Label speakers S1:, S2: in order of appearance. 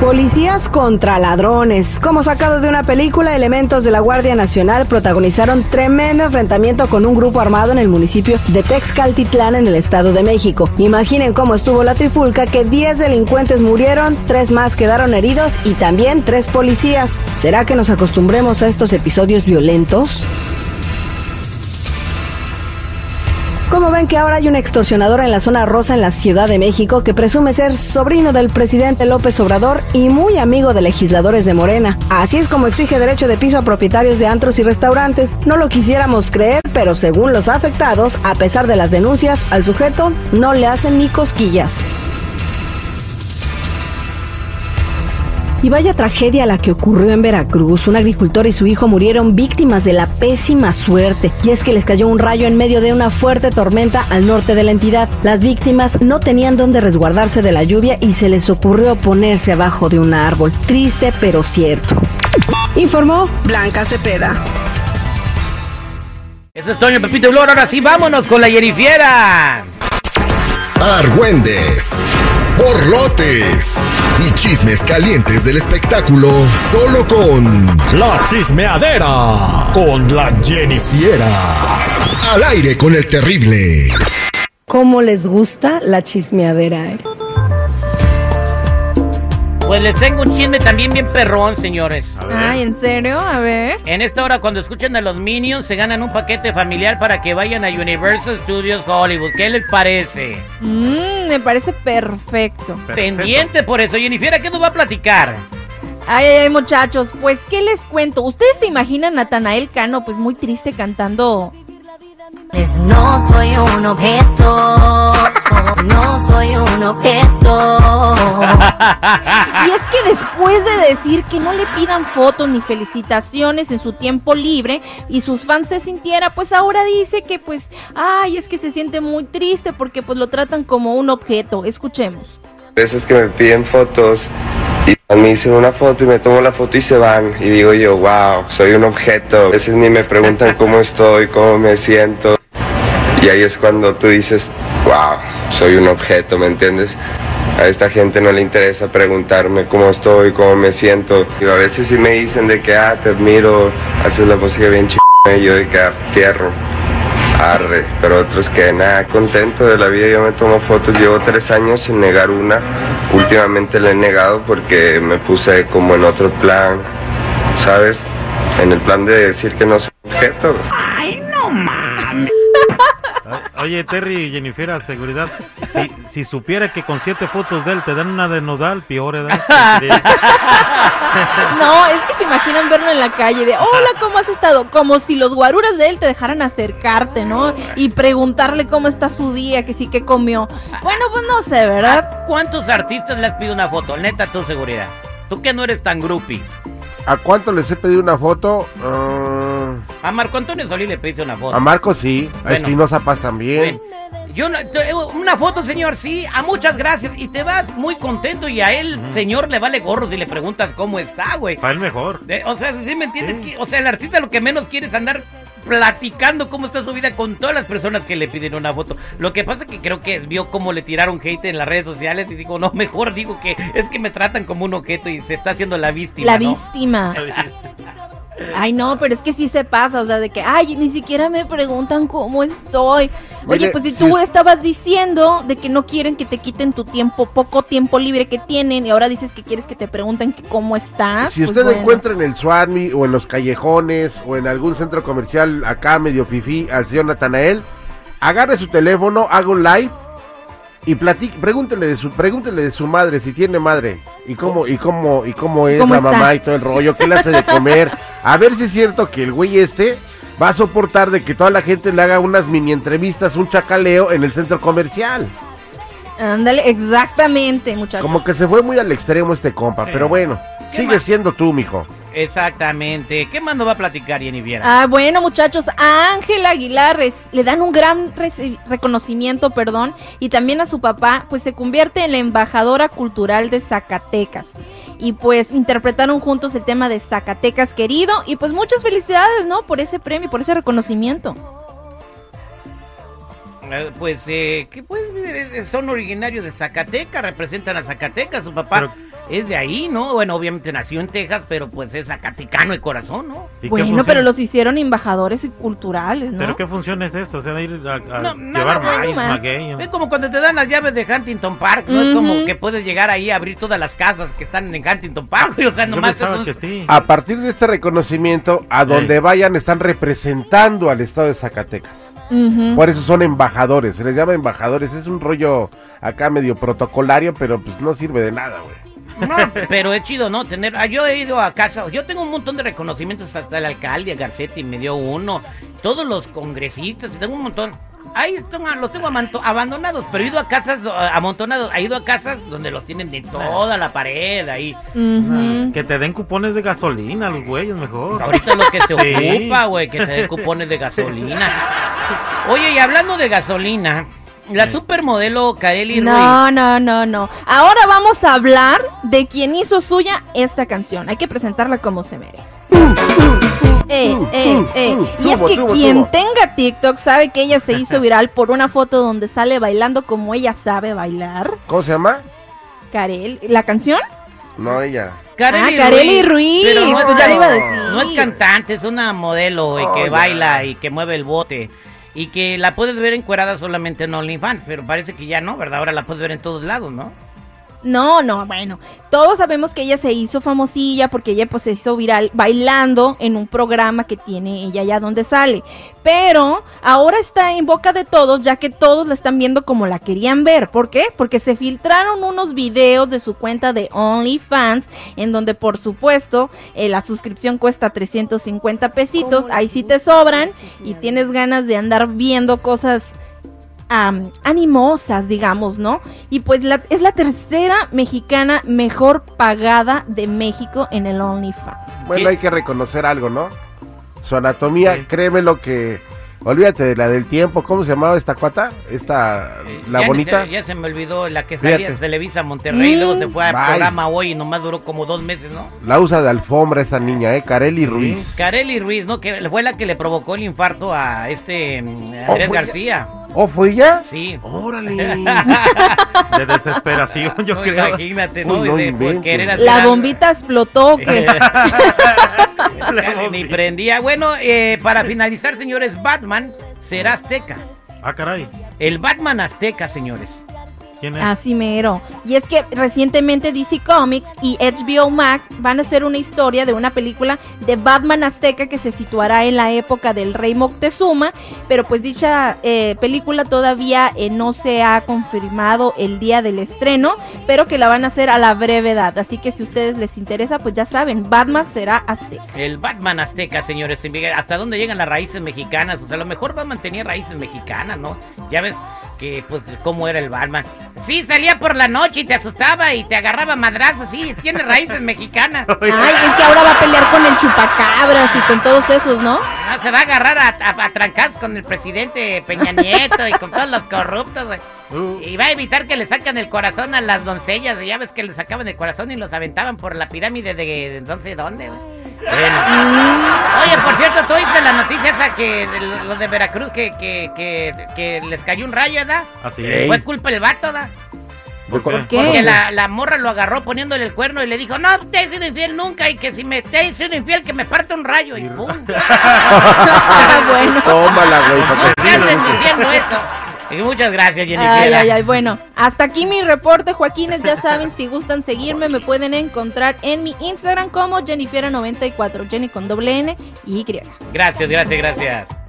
S1: Policías contra ladrones. Como sacado de una película, elementos de la Guardia Nacional protagonizaron tremendo enfrentamiento con un grupo armado en el municipio de Texcaltitlán en el Estado de México. Imaginen cómo estuvo la trifulca que 10 delincuentes murieron, 3 más quedaron heridos y también 3 policías. ¿Será que nos acostumbremos a estos episodios violentos? Como ven que ahora hay un extorsionador en la zona rosa en la Ciudad de México que presume ser sobrino del presidente López Obrador y muy amigo de legisladores de Morena. Así es como exige derecho de piso a propietarios de antros y restaurantes. No lo quisiéramos creer, pero según los afectados, a pesar de las denuncias, al sujeto no le hacen ni cosquillas. Y vaya tragedia la que ocurrió en Veracruz. Un agricultor y su hijo murieron víctimas de la pésima suerte. Y es que les cayó un rayo en medio de una fuerte tormenta al norte de la entidad. Las víctimas no tenían dónde resguardarse de la lluvia y se les ocurrió ponerse abajo de un árbol. Triste pero cierto. Informó Blanca Cepeda.
S2: Eso es Toño Pepito Blor. Ahora sí, vámonos con la Yerifiera.
S3: Argüendes, borlotes y chismes calientes del espectáculo solo con La Chismeadera con la Jennifiera. Al aire con el terrible.
S1: ¿Cómo les gusta la chismeadera, eh?
S2: Pues les tengo un chisme también bien perrón, señores.
S4: Ay, ¿en serio? A ver.
S2: En esta hora, cuando escuchen a los Minions, se ganan un paquete familiar para que vayan a Universal Studios Hollywood. ¿Qué les parece?
S4: Mmm, me parece perfecto.
S2: Pendiente por eso. Jennifer, ¿qué nos va a platicar?
S4: Ay, ay, ay, muchachos, pues, ¿qué les cuento? ¿Ustedes se imaginan a Natanael Cano, pues, muy triste cantando?
S5: Pues no soy un objeto, no soy un objeto.
S4: Y es que después de decir que no le pidan fotos ni felicitaciones en su tiempo libre y sus fans se sintiera, pues ahora dice que pues, ay, es que se siente muy triste porque pues lo tratan como un objeto. Escuchemos.
S6: veces que me piden fotos y me dicen una foto y me tomo la foto y se van y digo yo, wow, soy un objeto. A veces ni me preguntan cómo estoy, cómo me siento. Y ahí es cuando tú dices, wow, soy un objeto, ¿me entiendes? A esta gente no le interesa preguntarme cómo estoy, cómo me siento. Y a veces sí me dicen de que, ah, te admiro, haces la música bien ch... y yo de que, ah, fierro. Arre, pero otros que nada, contento de la vida, yo me tomo fotos, llevo tres años sin negar una, últimamente la he negado porque me puse como en otro plan, ¿sabes? En el plan de decir que no soy objeto.
S7: Oye, Terry y Jennifer, seguridad. Si, si supiera que con siete fotos de él te dan una de nodal, peor edad.
S4: No, es que se imaginan verlo en la calle de, hola, ¿cómo has estado? Como si los guaruras de él te dejaran acercarte, ¿no? Y preguntarle cómo está su día, que sí, que comió. Bueno, pues no sé, ¿verdad?
S2: ¿A cuántos artistas les pido una foto? Neta, tu seguridad. Tú que no eres tan groupie.
S8: ¿A cuánto les he pedido una foto? Ah,
S2: A Marco Antonio Solís le pediste una foto.
S8: a Marco sí, a
S2: Bueno.
S8: Espinosa Paz también.
S2: Bueno, yo no- te- una foto, señor, sí, a muchas gracias. Y te vas muy contento y a él, señor, le vale gorro si le preguntas cómo está, güey.
S7: Para él mejor.
S2: De- o sea, ¿sí me entiendes? Que- o sea, el artista lo que menos quiere es andar platicando cómo está su vida con todas las personas que le piden una foto. Lo que pasa es que creo que vio cómo le tiraron hate en las redes sociales y digo, no, mejor digo que es que me tratan como un objeto y se está haciendo la víctima.
S4: La
S2: ¿no?
S4: víctima. Ay, no, pero es que sí se pasa, o sea, de que, ay, ni siquiera me preguntan cómo estoy. Oye,
S8: Oye,
S4: pues si
S8: si
S4: tú estabas diciendo de que no quieren que te quiten tu tiempo, poco tiempo libre que tienen, y ahora dices que quieres que te pregunten que cómo estás.
S8: Si
S4: pues
S8: usted
S4: bueno.
S8: encuentra en el Swami o en los callejones o en algún centro comercial acá medio fifí al señor Natanael, agarre su teléfono, haga un live y platique, pregúntele de su, pregúntele de su madre, si tiene madre, y cómo, y cómo, y cómo es
S4: ¿Cómo
S8: la
S4: está?
S8: mamá y todo el rollo, qué le hace de comer, a ver si es cierto que el güey este va a soportar de que toda la gente le haga unas mini entrevistas, un chacaleo en el centro comercial.
S4: Ándale, exactamente, muchachos.
S8: Como que se fue muy al extremo este compa,
S2: Sí.
S8: pero bueno,
S2: ¿Qué
S8: sigue
S2: más?
S8: siendo tú, mijo.
S2: Exactamente. ¿Qué más nos va a platicar, Jenny Viera?
S4: Ah, bueno, muchachos, a Ángela Aguilar le dan un gran reconocimiento, perdón, y también a su papá, pues se convierte en la embajadora cultural de Zacatecas. Y pues interpretaron juntos el tema de Zacatecas querido, y pues muchas felicidades, ¿no? Por ese premio, por ese reconocimiento.
S2: Eh, Pues eh, que pues son originarios de Zacatecas, representan a Zacatecas, su papá
S7: Pero-
S2: es de ahí, ¿no? Bueno, obviamente nació en Texas, pero pues es zacatecano de corazón, ¿no?
S7: ¿Y qué
S4: Bueno, pero los hicieron embajadores y culturales, ¿no?
S7: ¿Pero qué función es eso? O sea, ir a, a
S2: No, nada,
S7: llevar
S2: nada
S7: maíz,
S4: más.
S7: maguey.
S2: Es como cuando te dan las llaves de Huntington Park, ¿no? Es como que puedes llegar ahí a abrir todas las casas que están en Huntington Park, o sea, nomás
S7: que sí.
S8: A partir de este reconocimiento, a donde vayan están representando al estado de Zacatecas. Por eso son embajadores, se les llama embajadores. Es un rollo acá medio protocolario, pero pues no sirve de nada, güey.
S2: No, pero es chido, ¿no? Tener, ah, yo he ido a casa, yo tengo un montón de reconocimientos hasta el alcalde Garcetti me dio uno, todos los congresistas, y tengo un montón. Ahí están, ah, los tengo abandonados, pero he ido a casas ah, amontonados, he ido a casas donde los tienen de toda la pared ahí.
S4: Ujú.
S7: Que te den cupones de gasolina los güeyes mejor.
S2: Ahorita es lo que se
S7: Sí.
S2: ocupa, güey, que te den cupones de gasolina. Oye, y hablando de gasolina, la supermodelo Kaeli
S4: No,
S2: Ruiz.
S4: no, no, no. Ahora vamos a hablar de quien hizo suya esta canción. Hay que presentarla como se merece. Eh, eh, eh. Y es que quien tenga TikTok sabe que ella se hizo viral por una foto donde sale bailando como ella sabe bailar.
S8: ¿Cómo se llama?
S4: Karel, ¿la canción?
S8: No, ella.
S2: Kareli
S4: Ah, Kareli Ruiz,
S2: Pero no,
S4: pues
S2: es-
S4: ya le iba a decir.
S2: no es cantante, es una modelo y
S8: Oh,
S2: que baila y que mueve el bote. Y que la puedes ver encuerada solamente en OnlyFans, pero parece que ya no, ¿verdad? Ahora la puedes ver en todos lados, ¿no?
S4: No, no, bueno, todos sabemos que ella se hizo famosilla porque ella pues se hizo viral bailando en un programa que tiene ella allá donde sale. Pero ahora está en boca de todos ya que todos la están viendo como la querían ver. ¿Por qué? Porque se filtraron unos videos de su cuenta de OnlyFans en donde por supuesto eh, la suscripción cuesta 350 pesitos. Ahí sí te sobran y tienes ganas de andar viendo cosas animosas, digamos, ¿no? Y pues la- es la tercera mexicana mejor pagada de México en el OnlyFans.
S8: Bueno,
S2: ¿Qué?
S8: hay que reconocer algo, ¿no? Su anatomía, créeme lo que... Olvídate de la del tiempo, ¿cómo se llamaba esta cuata? Esta,
S2: Eh,
S8: la
S2: ya ni
S8: bonita.
S2: se- ya se me olvidó la que salía de Televisa Monterrey,
S4: Mm.
S2: luego se fue al
S8: Bye.
S2: programa hoy y nomás duró como dos meses, ¿no?
S8: La usa de alfombra esa niña, ¿eh? Kareli
S7: Sí.
S8: Ruiz.
S2: Kareli Ruiz, ¿no? Que fue la que le provocó el infarto a este mm, Andrés García.
S8: ¿Oh, fue ella?
S2: Sí.
S8: Órale.
S7: De desesperación, yo
S2: No,
S7: creo.
S2: Imagínate, ¿no?
S8: Uy, no
S2: Y de- por
S4: La
S2: algo.
S4: bombita explotó, que
S2: Ni prendía. Bueno, eh, para finalizar, señores, Batman será azteca.
S7: Ah, caray.
S2: El Batman azteca, señores.
S7: ¿Quién es?
S4: así mero. Y es que recientemente DC Comics y HBO Max van a hacer una historia de una película de Batman Azteca que se situará en la época del rey Moctezuma, pero pues dicha eh, película todavía eh, no se ha confirmado el día del estreno, pero que la van a hacer a la brevedad. Así que si a ustedes les interesa, pues ya saben, Batman será Azteca.
S2: El Batman azteca, señores. ¿Hasta dónde llegan las raíces mexicanas? O sea, a lo mejor Batman tenía raíces mexicanas, ¿no? Ya ves que, pues, cómo era el Batman. Sí, salía por la noche y te asustaba y te agarraba madrazos. Sí, tiene raíces mexicanas.
S4: Ay, es que ahora va a pelear con el chupacabras y con todos esos, ¿no?
S2: Ah, se va a agarrar a, a, a con el presidente Peña Nieto y con todos los corruptos, güey.
S7: Uh,
S2: Y va a evitar que le saquen el corazón a las doncellas. Ya ves que le sacaban el corazón y los aventaban por la pirámide de, de no sé dónde, güey. Bueno.
S4: Mm,
S2: Oye, por cierto, ¿tú oíste la noticia esa que de los de Veracruz que, que, que, que les cayó un rayo, ¿verdad?
S7: así es.
S2: Fue culpa del vato, ¿verdad?
S7: ¿Por qué?
S4: ¿Qué?
S2: Porque la, la morra lo agarró poniéndole el cuerno y le dijo, no te he sido infiel nunca y que si me te he sido infiel que me parte un rayo y pum.
S4: Ah, bueno.
S8: Tómala, güey.
S2: No
S8: pa' que-
S2: te andes diciendo eso. Y muchas gracias, Jennifer.
S4: Ay, ay, ay, bueno, hasta aquí mi reporte, Joaquines, ya saben, si gustan seguirme, me pueden encontrar en mi Instagram como Jennifer94, Jenny con doble N y Y.
S2: Gracias, gracias, gracias.